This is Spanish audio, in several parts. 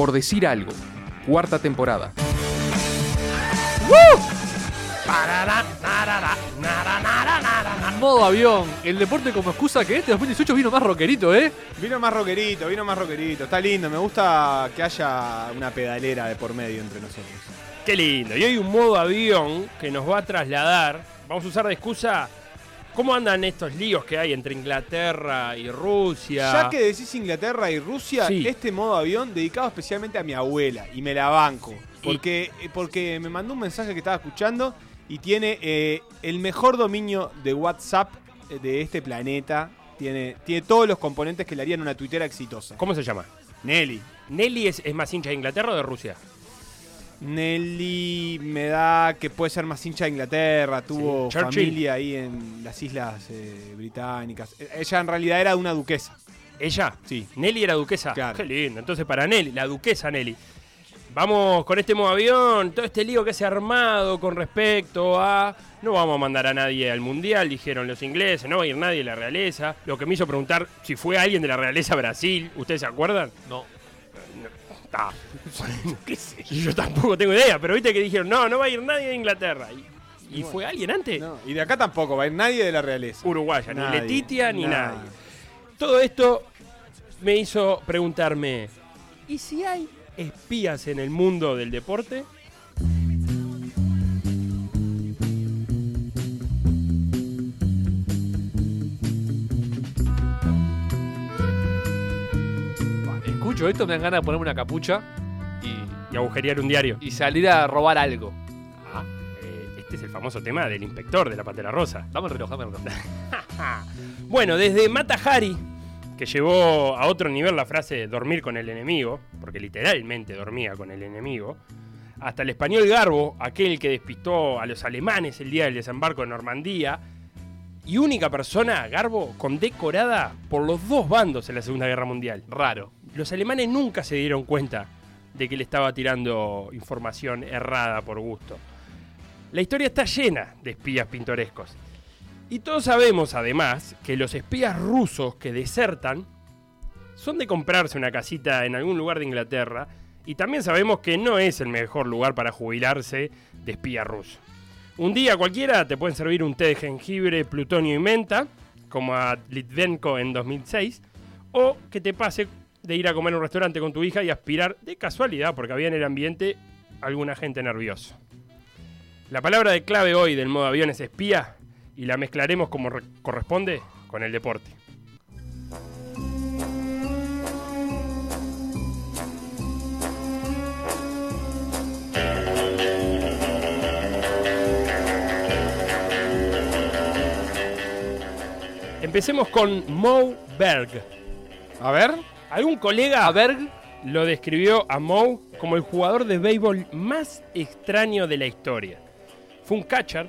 Por decir algo, cuarta temporada. Modo avión, el deporte como excusa que este 2018 vino más rockerito, ¿eh? Vino más rockerito, vino más rockerito. Está lindo, me gusta que haya una pedalera de por medio entre nosotros. Qué lindo. Y hoy un modo avión que nos va a trasladar. Vamos a usar de excusa. ¿Cómo andan estos líos que hay entre Inglaterra y Rusia? Ya que decís Inglaterra y Rusia, Sí. este modo avión dedicado especialmente a mi abuela y me la banco. Porque, eh, porque me mandó un mensaje que estaba escuchando y tiene eh, el mejor dominio de WhatsApp eh, de este planeta. Tiene, tiene todos los componentes que le harían una tuitera exitosa. ¿Cómo se llama? Nelly. ¿Nelly es, es más hincha de Inglaterra o de Rusia? Nelly me da que puede ser más hincha de Inglaterra, tuvo Sí, familia ahí en las islas eh, británicas. Eh, Ella en realidad era una duquesa. ¿Ella? Sí. Nelly era duquesa. Claro. Qué lindo. Entonces, para Nelly, la duquesa Nelly. Vamos con este modo avión, todo este lío que se ha armado con respecto a. No vamos a mandar a nadie al mundial, dijeron los ingleses, no va a ir nadie de la realeza. Lo que me hizo preguntar si fue alguien de la realeza a Brasil. ¿Ustedes se acuerdan? No. Ah, qué sé, yo tampoco tengo idea, pero viste que dijeron, no, no va a ir nadie de Inglaterra. ¿Y, y fue alguien antes? No, y de acá tampoco va a ir nadie de la realeza. Uruguaya, ni Letitia, ni nada. nadie. Todo esto me hizo preguntarme, ¿y si hay espías en el mundo del deporte? Escucho esto, me dan ganas de ponerme una capucha y, Y agujerear un diario. y salir a robar algo. Ah, eh, este es el famoso tema del inspector de la Pantera Rosa. Dame el reloj, dame el reloj. Bueno, desde Mata Hari, que llevó a otro nivel la frase dormir con el enemigo, porque literalmente dormía con el enemigo, hasta el español Garbo, aquel que despistó a los alemanes el día del desembarco en Normandía, y única persona, Garbo, condecorada por los dos bandos en la Segunda Guerra Mundial. Raro. Los alemanes nunca se dieron cuenta de que le estaba tirando información errada por gusto. La historia está llena de espías pintorescos. Y todos sabemos, además, que los espías rusos que desertan son de comprarse una casita en algún lugar de Inglaterra. Y también sabemos que no es el mejor lugar para jubilarse de espía ruso. Un día cualquiera te pueden servir un té de jengibre, plutonio y menta, como a Litvenko en 2006, o que te pase de ir a comer a un restaurante con tu hija y aspirar de casualidad, porque había en el ambiente alguna gente nerviosa. La palabra de clave hoy del modo avión es espía y la mezclaremos como re- corresponde con el deporte. Empecemos con Mo Berg. A ver. ¿Algún colega A Berg, lo describió a Moe como el jugador de béisbol más extraño de la historia. Fue un catcher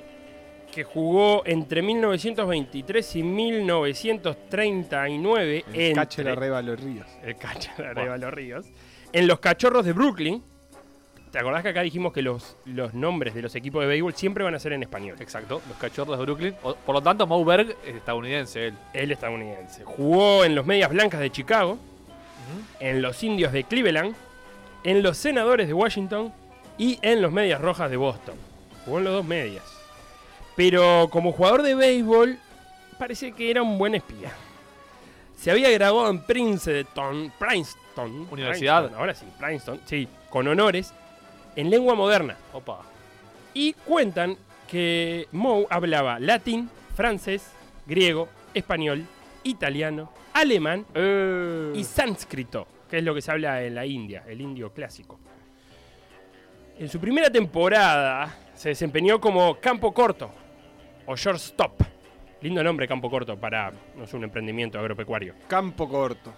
que jugó entre 1923 y 1939 El entre- catcher arriba los ríos. el catcher arriba los ríos en los cachorros de Brooklyn. ¿Te acordás que acá dijimos que los, los nombres de los equipos de béisbol siempre van a ser en español? exacto, los cachorros de Brooklyn. O- Por lo tanto, Mo Berg es estadounidense él. El estadounidense. Jugó en los Medias Blancas de Chicago, en los Indios de Cleveland, en los Senadores de Washington y en los Medias Rojas de Boston. Jugó en los dos medias. Pero como jugador de béisbol, parece que era un buen espía. Se había graduado en Princeton, Princeton, Universidad. Princeton, ahora sí, Princeton, sí, con honores, en lengua moderna. Opa. Y cuentan que Moe hablaba latín, francés, griego, español, italiano, alemán Eh, y sánscrito, que es lo que se habla en la India, el indio clásico. En su primera temporada se desempeñó como campo corto o shortstop. Lindo nombre, campo corto, para no sé, un emprendimiento agropecuario. Campo corto.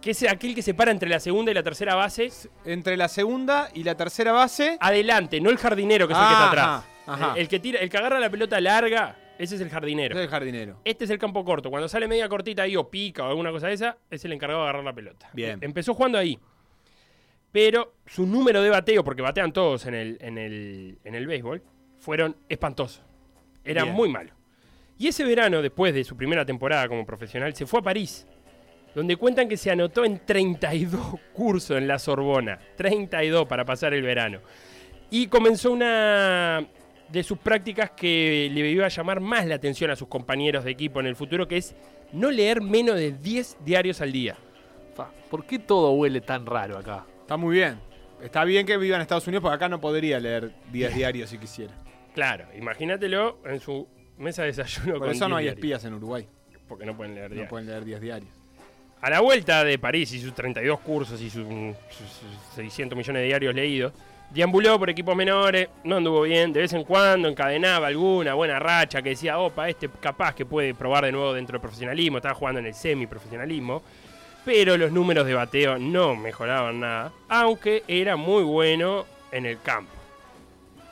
Que es aquel que separa entre la segunda y la tercera base. Entre la segunda y la tercera base. Adelante, no el jardinero que es el que está Ajá, atrás. ajá. El, el que tira, el que agarra la pelota larga, ese es el jardinero. Es el jardinero. Este es el campo corto. Cuando sale media cortita ahí o pica o alguna cosa de esa, es el encargado de agarrar la pelota. Bien. Empezó jugando ahí. Pero su número de bateo, porque batean todos en el, en el, en el béisbol, fueron espantosos. Eran Bien. muy malos. Y ese verano, después de su primera temporada como profesional, se fue a París. donde cuentan que se anotó en 32 cursos en la Sorbona, 32 para pasar el verano. Y comenzó una de sus prácticas que le iba a llamar más la atención a sus compañeros de equipo en el futuro, que es no leer menos de 10 diarios al día. ¿Por qué todo huele tan raro acá? Está muy bien. Está bien que viva en Estados Unidos porque acá no podría leer días diarios si quisiera. Claro, imagínatelo en su mesa de desayuno. Por con eso no 10 hay diarios, espías en Uruguay. Porque no pueden leer No diarios. pueden leer días diarios. A la vuelta de París y sus 32 cursos y sus, sus- sus 600 millones de diarios leídos, deambuló por equipos menores, no anduvo bien, de vez en cuando encadenaba alguna buena racha que decía, opa, este capaz que puede probar de nuevo dentro del profesionalismo, estaba jugando en el semi-profesionalismo, pero los números de bateo no mejoraban nada, aunque era muy bueno en el campo.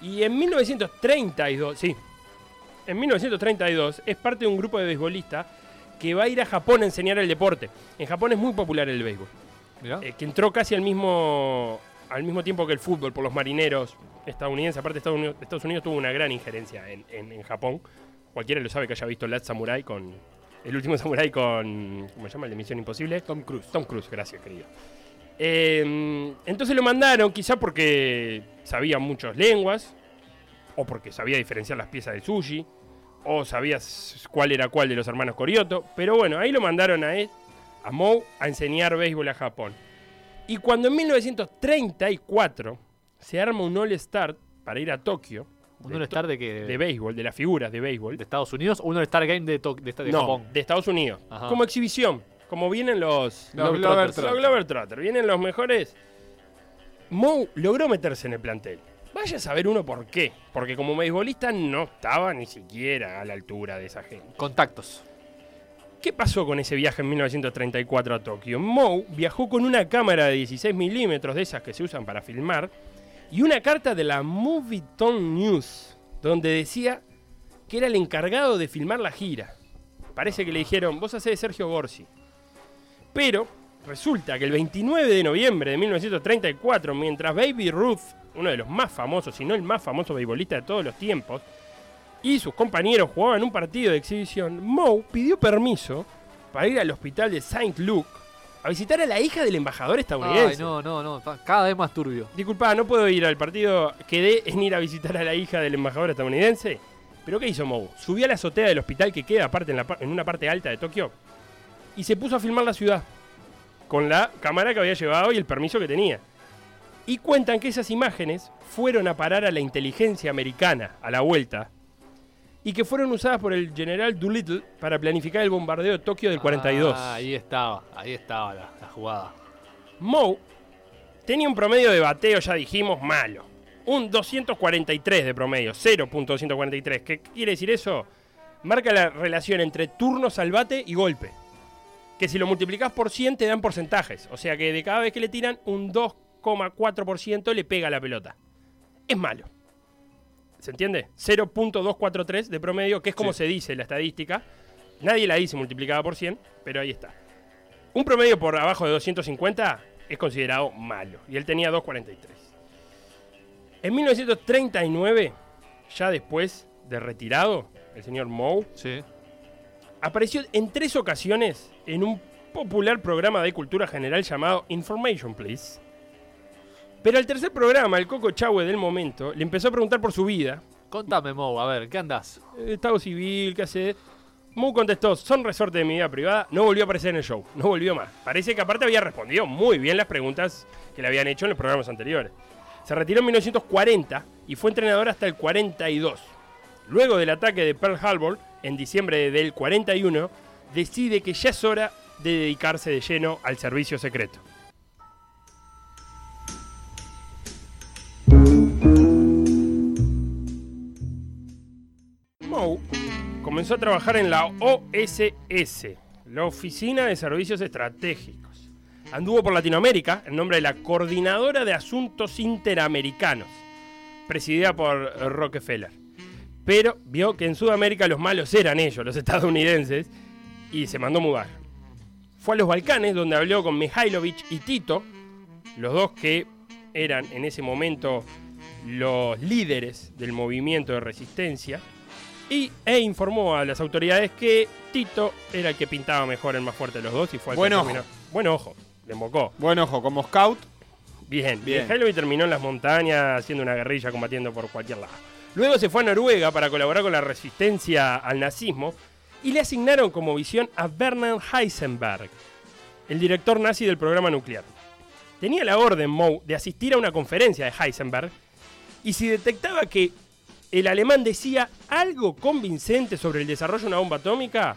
Y en 1932, sí, en 1932 es parte de un grupo de beisbolistas que va a ir a Japón a enseñar el deporte. En Japón es muy popular el béisbol, eh, que entró casi al mismo, al mismo tiempo que el fútbol por los marineros estadounidenses. Aparte, Estados Unidos, Estados Unidos tuvo una gran injerencia en, en- en Japón. Cualquiera lo sabe que haya visto Last Samurai con. El último Samurai con. ¿Cómo se llama? El de Misión Imposible. Tom Cruise. Tom Cruise, gracias, querido. Eh, entonces lo mandaron, quizá porque sabía muchas lenguas, o porque sabía diferenciar las piezas del sushi, o sabía cuál era cuál de los hermanos Corioto. Pero bueno, ahí lo mandaron a, él, a Mou a enseñar béisbol a Japón. Y cuando en 1934 se arma un All-Star para ir a Tokio, ¿Un All-Star de qué? de béisbol, de las figuras de béisbol, ¿De Estados Unidos o un All-Star Game de, de, de no, Japón? de Estados Unidos. Ajá. Como exhibición. Como vienen los. Los. Los Globetrotters. Vienen los mejores. Mou logró meterse en el plantel. Vaya a saber uno por qué. Porque como beisbolista no estaba ni siquiera a la altura de esa gente. Contactos. ¿Qué pasó con ese viaje en 1934 a Tokio? Mou viajó con una cámara de 16 milímetros de esas que se usan para filmar y una carta de la Movietone News donde decía que era el encargado de filmar la gira. Parece que le dijeron, vos hacés de Sergio Gorsi. Pero resulta que el 29 de noviembre de 1934, mientras Baby Ruth, uno de los más famosos, si no el más famoso beisbolista de todos los tiempos, y sus compañeros jugaban un partido de exhibición, Moe pidió permiso para ir al hospital de Saint Luke a visitar a la hija del embajador estadounidense. Ay, no, no, no. Cada vez más turbio. Disculpa, no puedo ir al partido. Quedé en ir a visitar a la hija del embajador estadounidense. ¿Pero qué hizo Moe? Subió a la azotea del hospital que queda aparte en, la pa- en una parte alta de Tokio y se puso a filmar la ciudad con la cámara que había llevado y el permiso que tenía. Y cuentan que esas imágenes fueron a parar a la inteligencia americana a la vuelta y que fueron usadas por el general Doolittle para planificar el bombardeo de Tokio del 42. Ah, ahí estaba, ahí estaba la, la jugada. Moe tenía un promedio de bateo, ya dijimos, malo. Un 243 de promedio, 0.243. ¿Qué quiere decir eso? Marca la relación entre turnos al bate y golpe. Que si lo multiplicás por 100 te dan porcentajes. O sea que de cada vez que le tiran, un 2,4% le pega a la pelota. Es malo. ¿Se entiende? 0.243 de promedio, que es como Sí. se dice la estadística. Nadie la dice multiplicada por 100, pero ahí está. Un promedio por abajo de 250 es considerado malo. Y él tenía 243. En 1939, ya después de retirado, el señor Moe Sí. apareció en tres ocasiones en un popular programa de cultura general llamado Information Please. Pero al tercer programa, el Coco Chahue del momento le empezó a preguntar por su vida. Contame, Mo, a ver, ¿qué andás? eh, Estado civil, ¿qué hace? Moe contestó, son resorte de mi vida privada, no volvió a aparecer en el show, no volvió más. Parece que aparte había respondido muy bien las preguntas que le habían hecho en los programas anteriores. Se retiró en 1940 y fue entrenador hasta el 42. Luego del ataque de Pearl Harbor, en diciembre del 41, decide que ya es hora de dedicarse de lleno al servicio secreto. Comenzó a trabajar en la OSS, la Oficina de Servicios Estratégicos. Anduvo por Latinoamérica en nombre de la Coordinadora de Asuntos Interamericanos, presidida por Rockefeller. Pero vio que en Sudamérica los malos eran ellos, los estadounidenses, y se mandó mudar. Fue a los Balcanes, donde habló con Mihailovich y Tito, los dos que eran en ese momento los líderes del movimiento de resistencia, y, e informó a las autoridades que Tito era el que pintaba mejor el más fuerte de los dos y fue el Buen que ojo. terminó. Buen ojo, le embocó. Buen ojo, como scout. Bien, Bien. bien. Terminó en las montañas haciendo una guerrilla combatiendo por cualquier lado. Luego se fue a Noruega para colaborar con la resistencia al nazismo y le asignaron como visión a Bernard Heisenberg, el director nazi del programa nuclear. Tenía la orden Moe de asistir a una conferencia de Heisenberg y si detectaba que el alemán decía algo convincente sobre el desarrollo de una bomba atómica,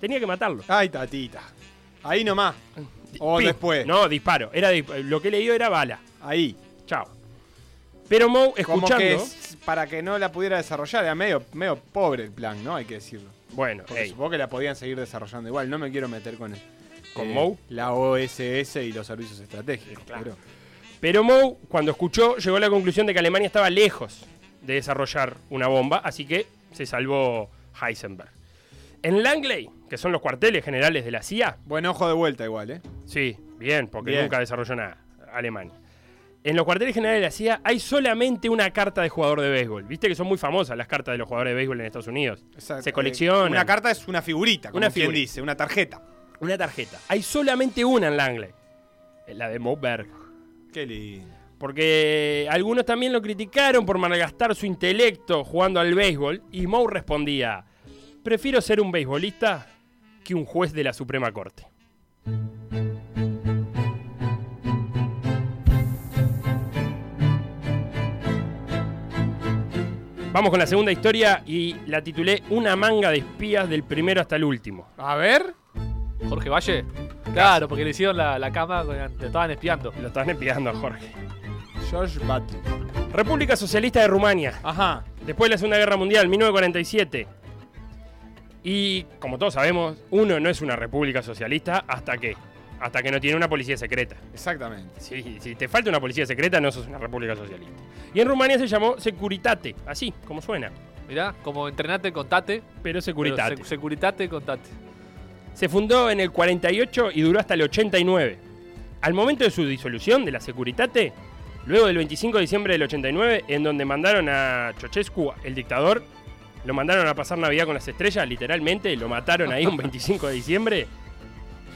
tenía que matarlo. Ay, tatita. Ahí nomás. O después. No, disparo. Era lo que le dio era bala. Ahí. Chao. Pero Moe, Como escuchando. que es para que no la pudiera desarrollar. Era medio, medio pobre el plan, ¿no? Hay que decirlo. Bueno, Porque supongo que la podían seguir desarrollando igual. No me quiero meter con, el- ¿Con eh, Moe? La OSS y los servicios estratégicos. Claro. pero- pero Moe, cuando escuchó, llegó a la conclusión de que Alemania estaba lejos de desarrollar una bomba, así que se salvó Heisenberg. En Langley, que son los cuarteles generales de la CIA, Buen ojo de vuelta igual, ¿eh? sí, bien, porque Bien. nunca desarrolló nada, Alemania. En los cuarteles generales de la CIA hay solamente una carta de jugador de béisbol. Viste que son muy famosas las cartas de los jugadores de béisbol en Estados Unidos. Exacto. Se Eh, coleccionan. Una carta es una figurita, como Una quien figurita. dice, una tarjeta. Una tarjeta. Hay solamente una en Langley. La de Moe Berg. Qué lindo. Porque algunos también lo criticaron por malgastar su intelecto jugando al béisbol y Moe respondía, prefiero ser un beisbolista que un juez de la Suprema Corte. Vamos con la segunda historia y la titulé Una manga de espías del primero hasta el último. A ver. Jorge Valle. Claro, porque le hicieron la, la cama, le estaban espiando. Lo estaban espiando a Jorge. George Bat. República Socialista de Rumania. Ajá. Después de la Segunda Guerra Mundial, 1947. Y como todos sabemos, uno no es una república socialista hasta que hasta que no tiene una policía secreta. Exactamente. Si, si te falta una policía secreta, no sos una república socialista. Y en Rumania se llamó Securitate, así como suena, Mirá, como entrenate, contate. pero Securitate. pero sec- Securitate, contate. Se fundó en el 48 y duró hasta el 89. Al momento de su disolución de la Securitate, luego del 25 de diciembre del 89, en donde mandaron a Ceausescu, el dictador, lo mandaron a pasar Navidad con las estrellas, literalmente, lo mataron ahí un 25 de diciembre,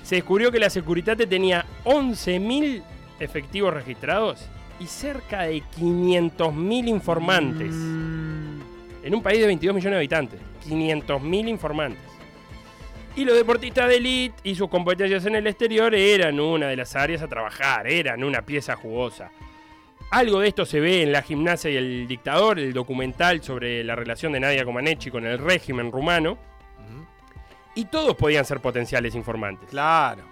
se descubrió que la Securitate tenía 11.000 efectivos registrados y cerca de 500.000 informantes. En un país de 22 millones de habitantes. 500.000 informantes. Y los deportistas de élite y sus competencias en el exterior eran una de las áreas a trabajar, eran una pieza jugosa. Algo de esto se ve en La gimnasia y el dictador, el documental sobre la relación de Nadia Comaneci con el régimen rumano. Y todos podían ser potenciales informantes. Claro.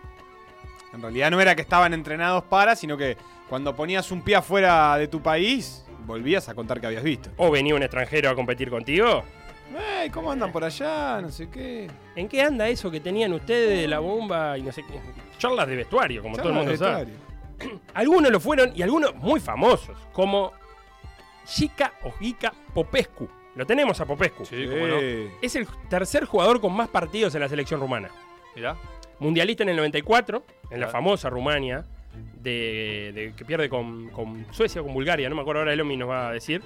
En realidad no era que estaban entrenados para, sino que cuando ponías un pie afuera de tu país, volvías a contar que habías visto. O venía un extranjero a competir contigo. ¡Ey! ¿Cómo andan por allá? No sé qué. ¿En qué anda eso que tenían ustedes de la bomba y no sé qué? Charlas de vestuario, como todo el mundo sabe. Algunos lo fueron y algunos muy famosos, como Chica Ojica Popescu. Lo tenemos a Popescu. Sí, cómo no. Es el tercer jugador con más partidos en la selección rumana. Mirá. Mundialista en el 94, en la famosa Rumania, de, de- que pierde con, con Suecia o con Bulgaria, no me acuerdo ahora el Omi nos va a decir.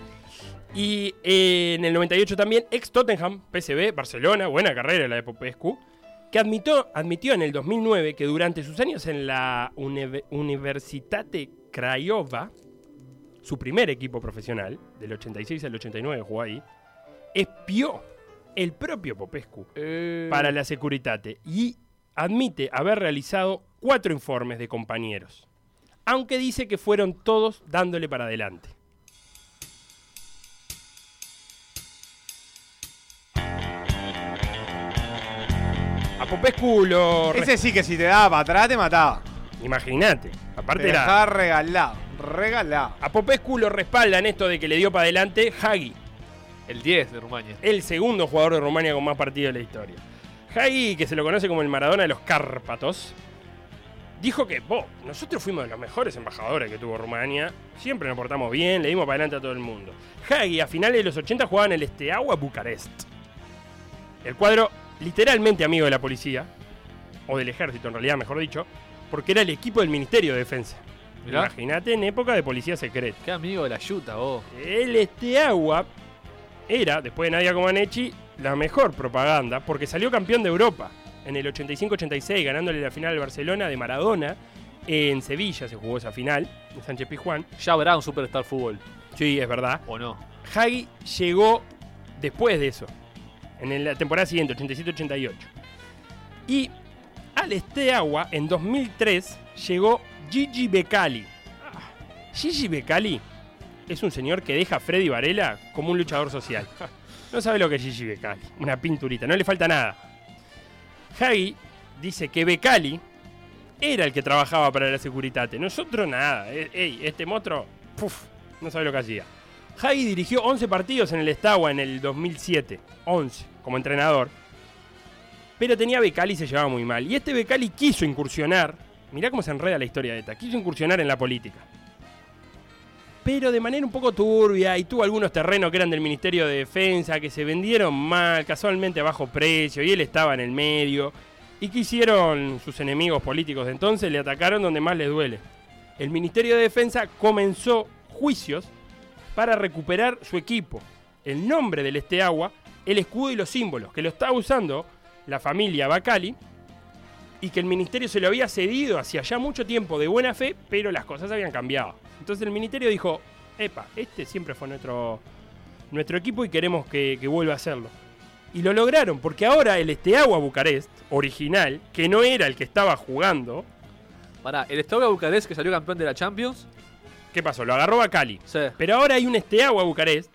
Y eh, en el 98 también, ex Tottenham, PSV, Barcelona, buena carrera la de Popescu, que admitió, admitió en el 2009 que durante sus años en la Unive- Universitate Craiova, su primer equipo profesional, del 86 al 89 jugó ahí, espió el propio Popescu para la Securitate y admite haber realizado cuatro informes de compañeros, aunque dice que fueron todos dándole para adelante. A Popescu lo... re- Ese sí que si te daba para atrás te mataba. Imagínate, aparte Te era... regalado. Regalado. A Popescu lo respaldan esto de que le dio para adelante Hagi, El 10 de Rumania. el segundo jugador de Rumania con más partidos de la historia. Hagi, que se lo conoce como el Maradona de los Cárpatos, dijo que, "Bo, nosotros fuimos de los mejores embajadores que tuvo Rumania, siempre nos portamos bien, le dimos para adelante a todo el mundo. Hagi a finales de los 80 jugaba en el Steaua Bucarest. El cuadro literalmente amigo de la policía, o del ejército en realidad, mejor dicho, porque era el equipo del Ministerio de Defensa. Imagínate en época de policía secreta. Qué amigo de la yuta, vos. El Steaua era, después de Nadia Comaneci, la mejor propaganda porque salió campeón de Europa en el 85-86, ganándole la final al Barcelona de Maradona. En Sevilla se jugó esa final, en Sánchez Pizjuán. Ya habrá un Superstar Fútbol, Sí, es verdad. ¿o no? Hagi llegó después de eso, en la temporada siguiente, 87-88. Y al Esteagua, en 2003, llegó Gigi Becali. Ah, Gigi Becali es un señor que deja a Freddy Varela como un luchador social. No sabe lo que es Gigi Becali, una pinturita, no le falta nada. Hagi dice que Becali era el que trabajaba para la Securitate. Nosotros nada. E- Ey, este monstruo, no sabe lo que hacía. Hagi dirigió 11 partidos en el Estagua en el 2007. 11, como entrenador. Pero tenía Becali y se llevaba muy mal. Y este Becali quiso incursionar. Mirá cómo se enreda la historia de esta. Quiso incursionar en la política. Pero de manera un poco turbia y tuvo algunos terrenos que eran del Ministerio de Defensa que se vendieron mal, casualmente a bajo precio, y él estaba en el medio. ¿Y qué hicieron sus enemigos políticos de entonces? Le atacaron donde más les duele. El Ministerio de Defensa comenzó juicios para recuperar su equipo, el nombre del Esteagua, el escudo y los símbolos, que lo estaba usando la familia Bacali y que el ministerio se lo había cedido hacía ya mucho tiempo de buena fe, pero las cosas habían cambiado. Entonces el ministerio dijo, epa, este siempre fue nuestro, nuestro equipo y queremos que, que vuelva a hacerlo. Y lo lograron, porque ahora el Esteagua Bucarest, original, que no era el que estaba jugando, Pará, el Steaua Bucarest que salió campeón de la Champions, ¿qué pasó? Lo agarró Bacali. sí, Pero ahora hay un Esteagua Bucarest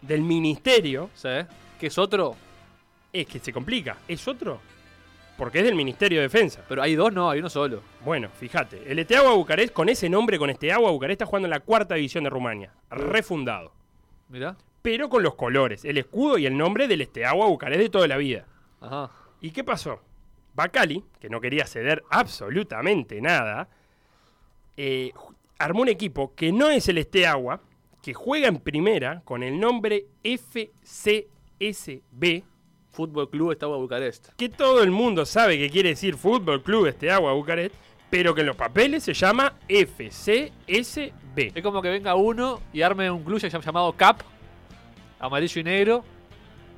del ministerio sí, que es otro, es que se complica. ¿Es otro? Porque es del Ministerio de Defensa. pero hay dos, no, hay uno solo. Bueno, fíjate. El Esteagua Bucarest, con ese nombre, con Esteagua Bucarest, está jugando en la cuarta división de Rumania. Refundado. Mirá, Pero con los colores, el escudo y el nombre del Esteagua Bucarest de toda la vida. ajá. ¿Y qué pasó? Bacali, que no quería ceder absolutamente nada, eh, armó un equipo que no es el Esteagua, que juega en primera con el nombre FCSB, Fútbol Club Steaua Bucarest. que todo el mundo sabe que quiere decir Fútbol Club Esteagua Bucarest, pero que en los papeles se llama FCSB. Es como que venga uno y arme un club llam- llamado CAP, amarillo y negro,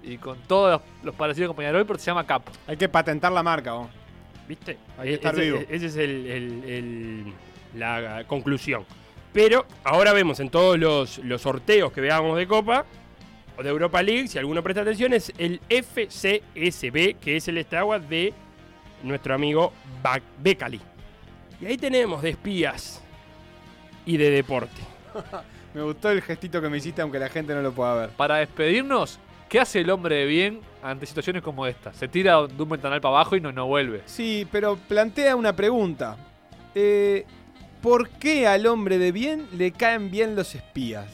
y con todos los, los parecidos con Peñarol, pero se llama CAP. Hay que patentar la marca, vos. ¿Viste? Hay que estar ese, vivo. ese es el- el- el- la conclusión. Pero ahora vemos en todos los, los sorteos que veamos de Copa o de Europa League, si alguno presta atención, es el FCSB, que es el Esteagua de nuestro amigo Becali. Y ahí tenemos de espías y de deporte. Me gustó el gestito que me hiciste, aunque la gente no lo pueda ver. Para despedirnos, ¿qué hace el hombre de bien ante situaciones como esta? Se tira de un ventanal para abajo y no, no vuelve. Sí, pero plantea una pregunta. Eh, ¿Por qué al hombre de bien le caen bien los espías?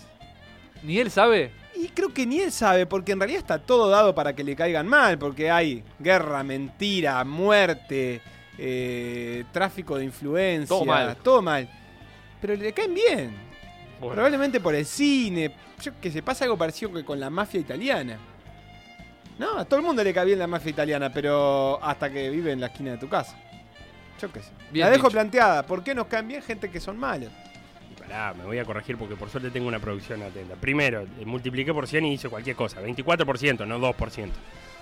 Ni él sabe. Y creo que ni él sabe, porque en realidad está todo dado para que le caigan mal, porque hay guerra, mentira, muerte, eh, tráfico de influencia, Todo mal. todo mal. Pero le caen bien. Bueno, Probablemente por el cine. Yo que se pasa algo parecido que con la mafia italiana. No, a todo el mundo le cae bien la mafia italiana, pero hasta que vive en la esquina de tu casa. Yo qué sé. Bien la dejo dicho. planteada. ¿Por qué nos caen bien gente que son malos? Y pará, me voy a corregir porque por suerte tengo una producción atenta. Primero, eh, multipliqué por 100 y hice cualquier cosa. 24%, no 2%.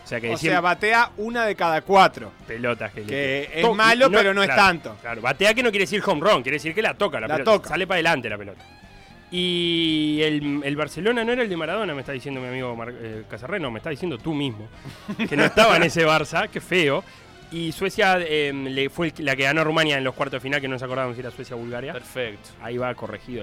O sea que O decir sea, batea una de cada cuatro. pelotas que, le- Que es To- malo, no- pero no es tanto. Claro, batea que no quiere decir home run, quiere decir que la toca la, La pelota. toca. Sale para adelante la pelota. Y el, el Barcelona no era el de Maradona, me está diciendo mi amigo Mar- eh, Casarreno, me está diciendo tú mismo. Que no estaba en ese Barça, qué feo. Y Suecia eh, le fue la que ganó a Rumania en los cuartos de final, que no nos acordábamos si era Suecia o Bulgaria. perfecto. Ahí va corregido